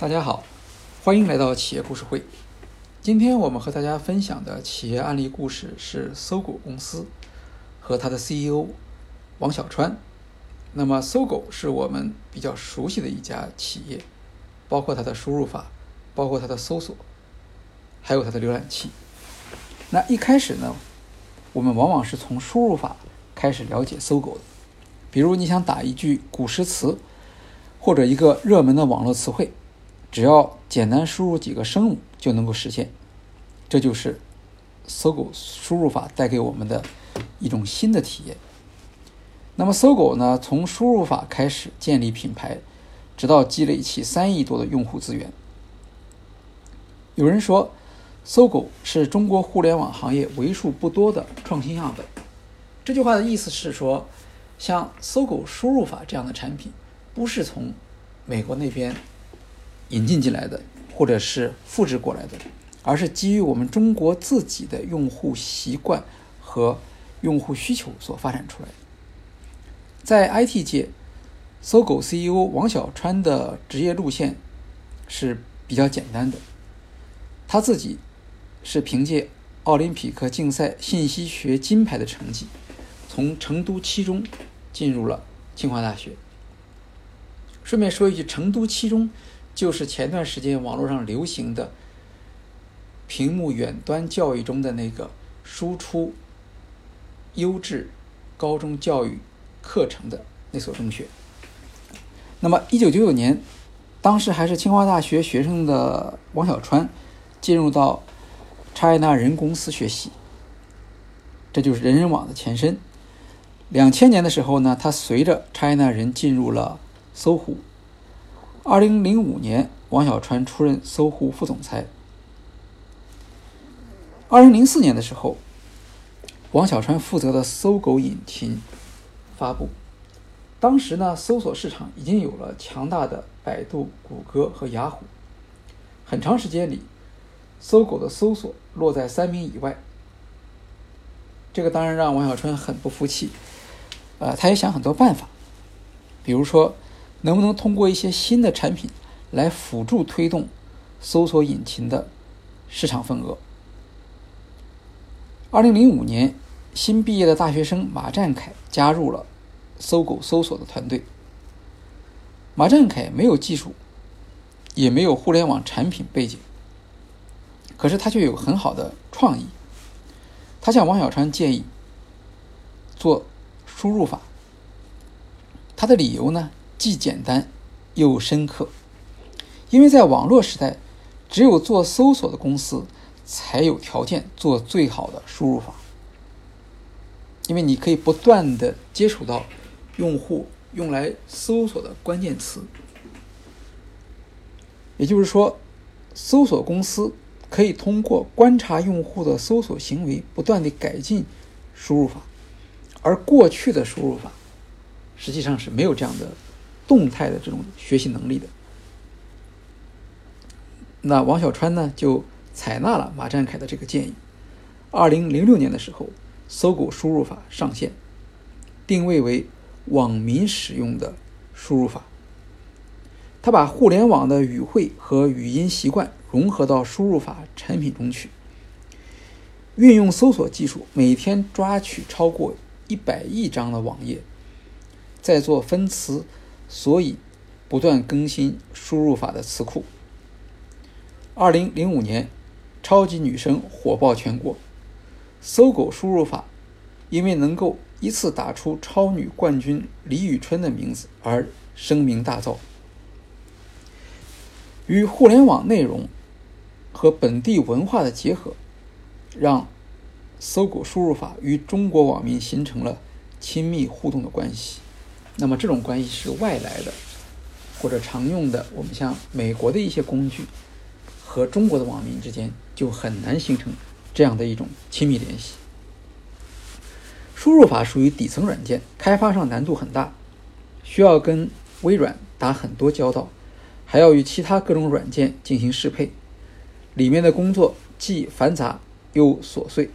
大家好，欢迎来到企业故事会。今天我们和大家分享的企业案例故事是搜狗公司和它的 CEO 王小川。那么，搜狗是我们比较熟悉的一家企业，包括它的输入法，包括它的搜索，还有它的浏览器。那一开始呢，我们往往是从输入法开始了解搜狗的。比如，你想打一句古诗词，或者一个热门的网络词汇。只要简单输入几个声母就能够实现，这就是搜狗输入法带给我们的一种新的体验。那么，搜狗呢，从输入法开始建立品牌，直到积累起三亿多的用户资源。有人说，搜狗是中国互联网行业为数不多的创新样本。这句话的意思是说，像搜狗输入法这样的产品，不是从美国那边。引进进来的，或者是复制过来的，而是基于我们中国自己的用户习惯和用户需求所发展出来的。在 IT 界，搜狗 CEO 王小川的职业路线是比较简单的，他自己是凭借奥林匹克竞赛信息学金牌的成绩，从成都七中进入了清华大学。顺便说一句，成都七中。就是前段时间网络上流行的屏幕远端教育中的那个输出优质高中教育课程的那所中学。那么，一九九九年，当时还是清华大学学生的王小川进入到 China 人公司学习，这就是人人网的前身。两千年的时候呢，他随着 China 人进入了搜狐。二零零五年，王小川出任搜狐副总裁。二零零四年的时候，王小川负责的搜狗引擎发布。当时呢，搜索市场已经有了强大的百度、谷歌和雅虎。很长时间里，搜狗的搜索落在三名以外。这个当然让王小川很不服气。呃，他也想很多办法，比如说。能不能通过一些新的产品来辅助推动搜索引擎的市场份额？二零零五年，新毕业的大学生马占凯加入了搜狗搜索的团队。马占凯没有技术，也没有互联网产品背景，可是他却有很好的创意。他向王小川建议做输入法，他的理由呢？既简单又深刻，因为在网络时代，只有做搜索的公司才有条件做最好的输入法，因为你可以不断的接触到用户用来搜索的关键词，也就是说，搜索公司可以通过观察用户的搜索行为，不断的改进输入法，而过去的输入法实际上是没有这样的。动态的这种学习能力的，那王小川呢就采纳了马占凯的这个建议。二零零六年的时候，搜狗输入法上线，定位为网民使用的输入法。他把互联网的语汇和语音习惯融合到输入法产品中去，运用搜索技术，每天抓取超过一百亿张的网页，再做分词。所以，不断更新输入法的词库。二零零五年，超级女声火爆全国，搜狗输入法因为能够一次打出超女冠军李宇春的名字而声名大噪。与互联网内容和本地文化的结合，让搜狗输入法与中国网民形成了亲密互动的关系。那么这种关系是外来的，或者常用的。我们像美国的一些工具和中国的网民之间就很难形成这样的一种亲密联系。输入法属于底层软件，开发上难度很大，需要跟微软打很多交道，还要与其他各种软件进行适配，里面的工作既繁杂又琐碎。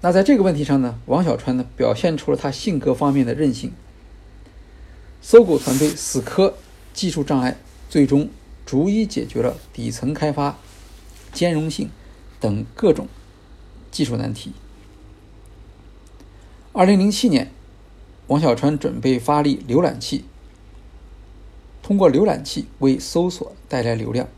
那在这个问题上呢，王小川呢表现出了他性格方面的韧性。搜狗团队死磕技术障碍，最终逐一解决了底层开发、兼容性等各种技术难题。二零零七年，王小川准备发力浏览器，通过浏览器为搜索带来流量。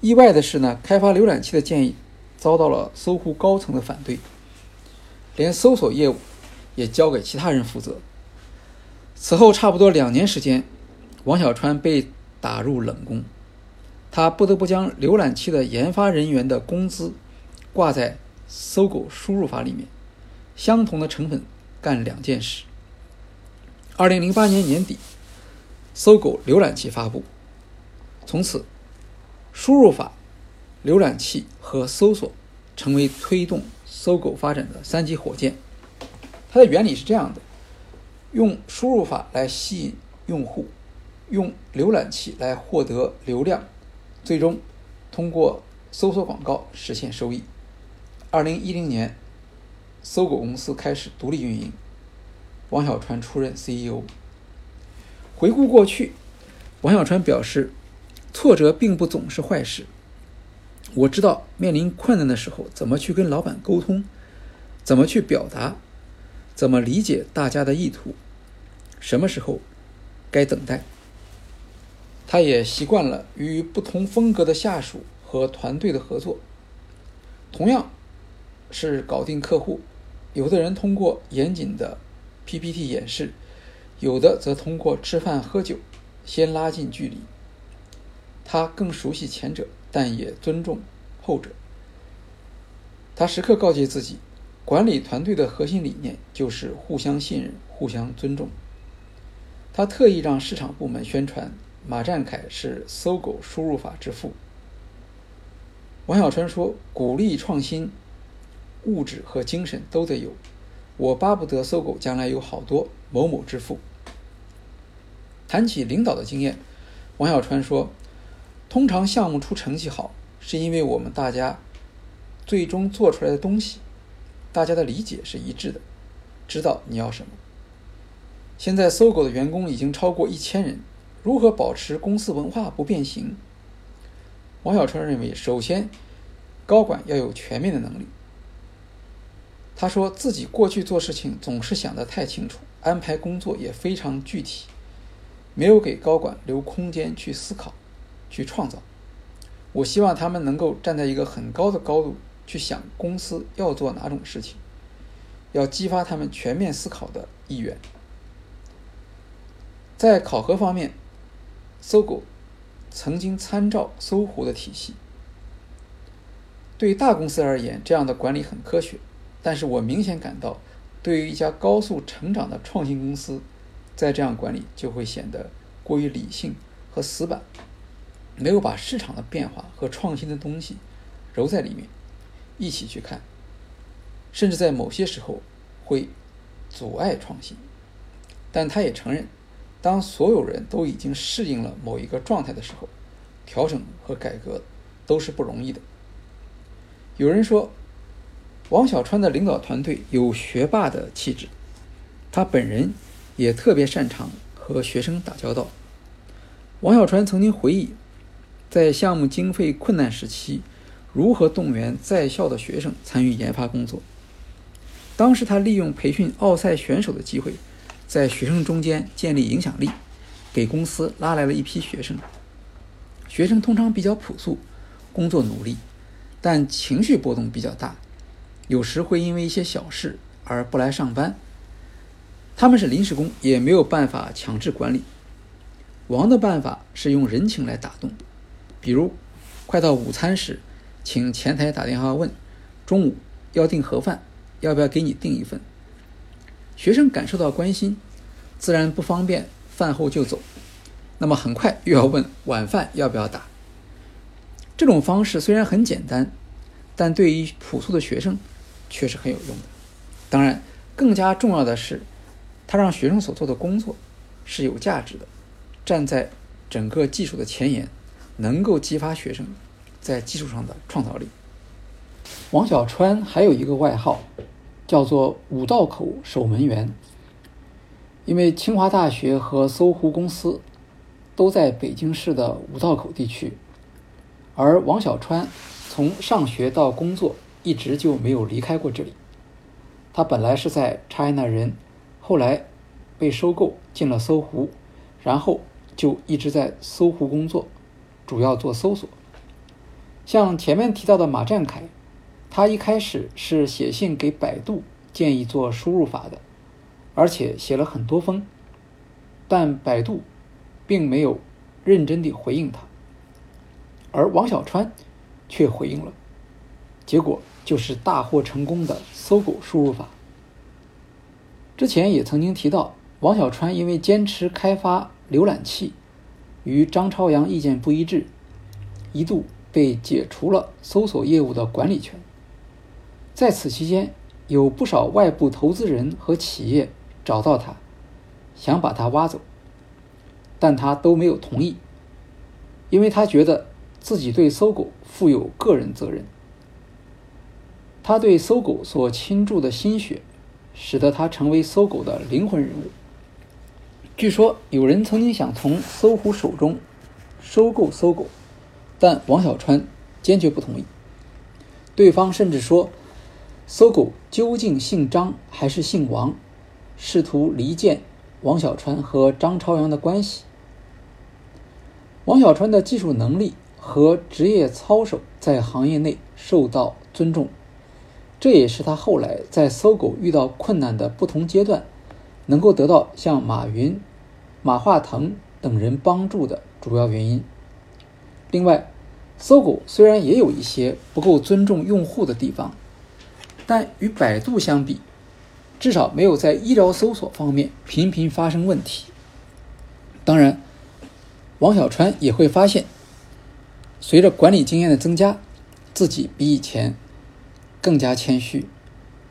意外的是呢，开发浏览器的建议遭到了搜狐高层的反对，连搜索业务也交给其他人负责。此后差不多两年时间，王小川被打入冷宫，他不得不将浏览器的研发人员的工资挂在搜狗输入法里面，相同的成本干两件事。二零零八年年底，搜狗浏览器发布，从此。输入法、浏览器和搜索成为推动搜狗发展的三级火箭。它的原理是这样的：用输入法来吸引用户，用浏览器来获得流量，最终通过搜索广告实现收益。二零一零年，搜狗公司开始独立运营，王小川出任 CEO。回顾过去，王小川表示。挫折并不总是坏事。我知道面临困难的时候怎么去跟老板沟通，怎么去表达，怎么理解大家的意图，什么时候该等待。他也习惯了与不同风格的下属和团队的合作。同样是搞定客户，有的人通过严谨的 PPT 演示，有的则通过吃饭喝酒先拉近距离。他更熟悉前者，但也尊重后者。他时刻告诫自己，管理团队的核心理念就是互相信任、互相尊重。他特意让市场部门宣传马占凯是搜狗输入法之父。王小川说：“鼓励创新，物质和精神都得有。我巴不得搜狗将来有好多某某之父。”谈起领导的经验，王小川说。通常项目出成绩好，是因为我们大家最终做出来的东西，大家的理解是一致的，知道你要什么。现在搜狗的员工已经超过一千人，如何保持公司文化不变形？王小川认为，首先高管要有全面的能力。他说自己过去做事情总是想得太清楚，安排工作也非常具体，没有给高管留空间去思考。去创造，我希望他们能够站在一个很高的高度去想公司要做哪种事情，要激发他们全面思考的意愿。在考核方面，搜狗曾经参照搜狐的体系。对大公司而言，这样的管理很科学，但是我明显感到，对于一家高速成长的创新公司，在这样管理就会显得过于理性和死板。没有把市场的变化和创新的东西揉在里面一起去看，甚至在某些时候会阻碍创新。但他也承认，当所有人都已经适应了某一个状态的时候，调整和改革都是不容易的。有人说，王小川的领导团队有学霸的气质，他本人也特别擅长和学生打交道。王小川曾经回忆。在项目经费困难时期，如何动员在校的学生参与研发工作？当时他利用培训奥赛选手的机会，在学生中间建立影响力，给公司拉来了一批学生。学生通常比较朴素，工作努力，但情绪波动比较大，有时会因为一些小事而不来上班。他们是临时工，也没有办法强制管理。王的办法是用人情来打动。比如，快到午餐时，请前台打电话问，中午要订盒饭，要不要给你订一份？学生感受到关心，自然不方便饭后就走，那么很快又要问晚饭要不要打。这种方式虽然很简单，但对于朴素的学生却是很有用的。当然，更加重要的是，他让学生所做的工作是有价值的，站在整个技术的前沿。能够激发学生在技术上的创造力。王小川还有一个外号，叫做“五道口守门员”，因为清华大学和搜狐公司都在北京市的五道口地区，而王小川从上学到工作一直就没有离开过这里。他本来是在 China 人，后来被收购进了搜狐，然后就一直在搜狐工作，主要做搜索。像前面提到的马占凯，他一开始是写信给百度建议做输入法的，而且写了很多封，但百度并没有认真地回应他，而王小川却回应了，结果就是大获成功的搜狗输入法。之前也曾经提到，王小川因为坚持开发浏览器，与张朝阳意见不一致，一度。被解除了搜索业务的管理权。在此期间，有不少外部投资人和企业找到他，想把他挖走，但他都没有同意，因为他觉得自己对搜狗负有个人责任。他对搜狗所倾注的心血，使得他成为搜狗的灵魂人物。据说有人曾经想从搜狐手中收购搜狗。但王小川坚决不同意。对方甚至说，搜狗究竟姓张还是姓王，试图离间王小川和张朝阳的关系。王小川的技术能力和职业操守在行业内受到尊重，这也是他后来在搜狗遇到困难的不同阶段，能够得到像马云、马化腾等人帮助的主要原因。另外，搜狗虽然也有一些不够尊重用户的地方，但与百度相比，至少没有在医疗搜索方面频频发生问题。当然，王小川也会发现，随着管理经验的增加，自己比以前更加谦虚。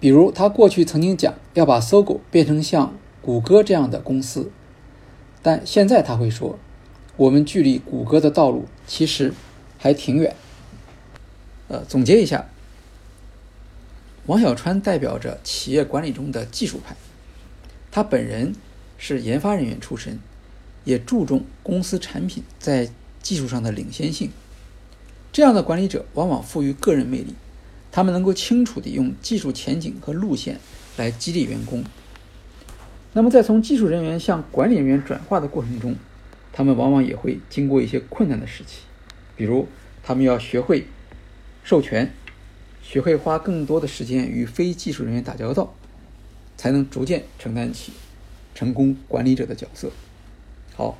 比如，他过去曾经讲要把搜狗变成像谷歌这样的公司，但现在他会说。我们距离谷歌的道路其实还挺远。呃，总结一下，王小川代表着企业管理中的技术派，他本人是研发人员出身，也注重公司产品在技术上的领先性。这样的管理者往往富于个人魅力，他们能够清楚地用技术前景和路线来激励员工。那么，在从技术人员向管理人员转化的过程中，他们往往也会经过一些困难的时期，比如他们要学会授权，学会花更多的时间与非技术人员打交道，才能逐渐承担起成功管理者的角色。好，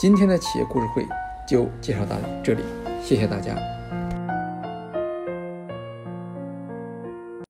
今天的企业故事会就介绍到这里，谢谢大家。